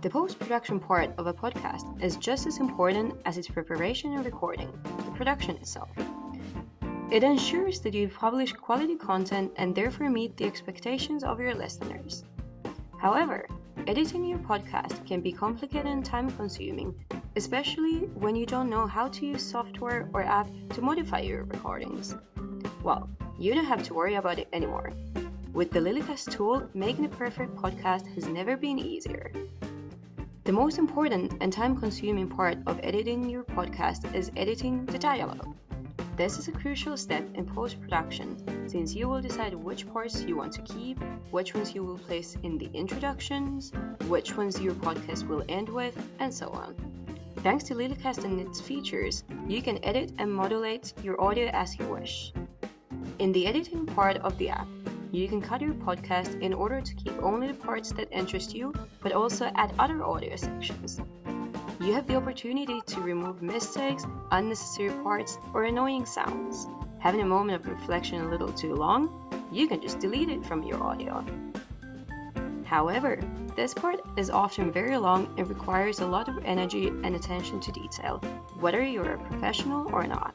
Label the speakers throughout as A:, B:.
A: The post production part of a podcast is just as important as its preparation and recording, the production itself. It ensures that you publish quality content and therefore meet the expectations of your listeners. However, editing your podcast can be complicated and time consuming, especially when you don't know how to use software or app to modify your recordings. Well, you don't have to worry about it anymore. With the Lilycast tool, making a perfect podcast has never been easier. The most important and time consuming part of editing your podcast is editing the dialogue. This is a crucial step in post production since you will decide which parts you want to keep, which ones you will place in the introductions, which ones your podcast will end with, and so on. Thanks to Lilycast and its features, you can edit and modulate your audio as you wish. In the editing part of the app, you can cut your podcast in order to keep only the parts that interest you, but also add other audio sections. You have the opportunity to remove mistakes, unnecessary parts, or annoying sounds. Having a moment of reflection a little too long, you can just delete it from your audio. However, this part is often very long and requires a lot of energy and attention to detail, whether you're a professional or not.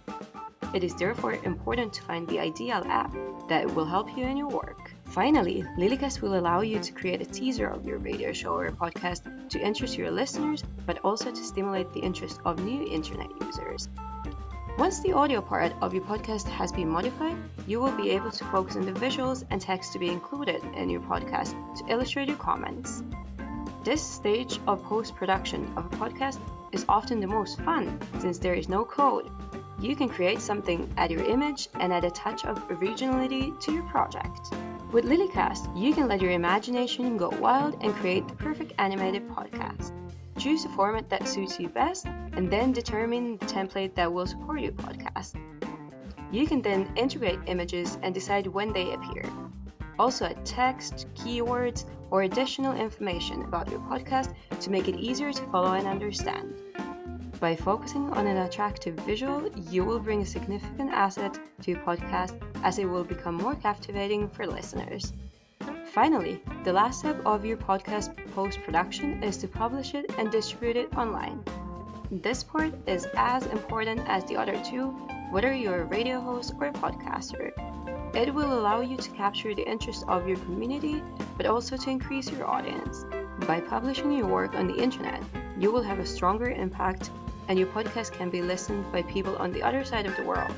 A: It is therefore important to find the ideal app that will help you in your work. Finally, Lilycast will allow you to create a teaser of your radio show or podcast to interest your listeners, but also to stimulate the interest of new internet users. Once the audio part of your podcast has been modified, you will be able to focus on the visuals and text to be included in your podcast to illustrate your comments. This stage of post production of a podcast is often the most fun since there is no code. You can create something, add your image, and add a touch of originality to your project. With Lilycast, you can let your imagination go wild and create the perfect animated podcast. Choose a format that suits you best and then determine the template that will support your podcast. You can then integrate images and decide when they appear. Also add text, keywords, or additional information about your podcast to make it easier to follow and understand. By focusing on an attractive visual, you will bring a significant asset to your podcast as it will become more captivating for listeners. Finally, the last step of your podcast post production is to publish it and distribute it online. This part is as important as the other two, whether you're a radio host or a podcaster. It will allow you to capture the interest of your community, but also to increase your audience. By publishing your work on the internet, you will have a stronger impact and your podcast can be listened by people on the other side of the world.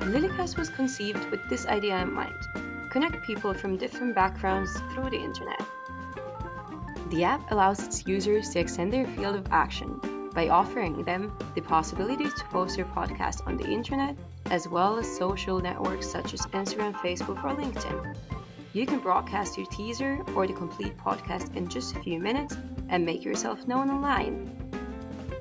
A: Lilycast was conceived with this idea in mind connect people from different backgrounds through the internet. The app allows its users to extend their field of action by offering them the possibility to post their podcast on the internet as well as social networks such as Instagram, Facebook, or LinkedIn. You can broadcast your teaser or the complete podcast in just a few minutes and make yourself known online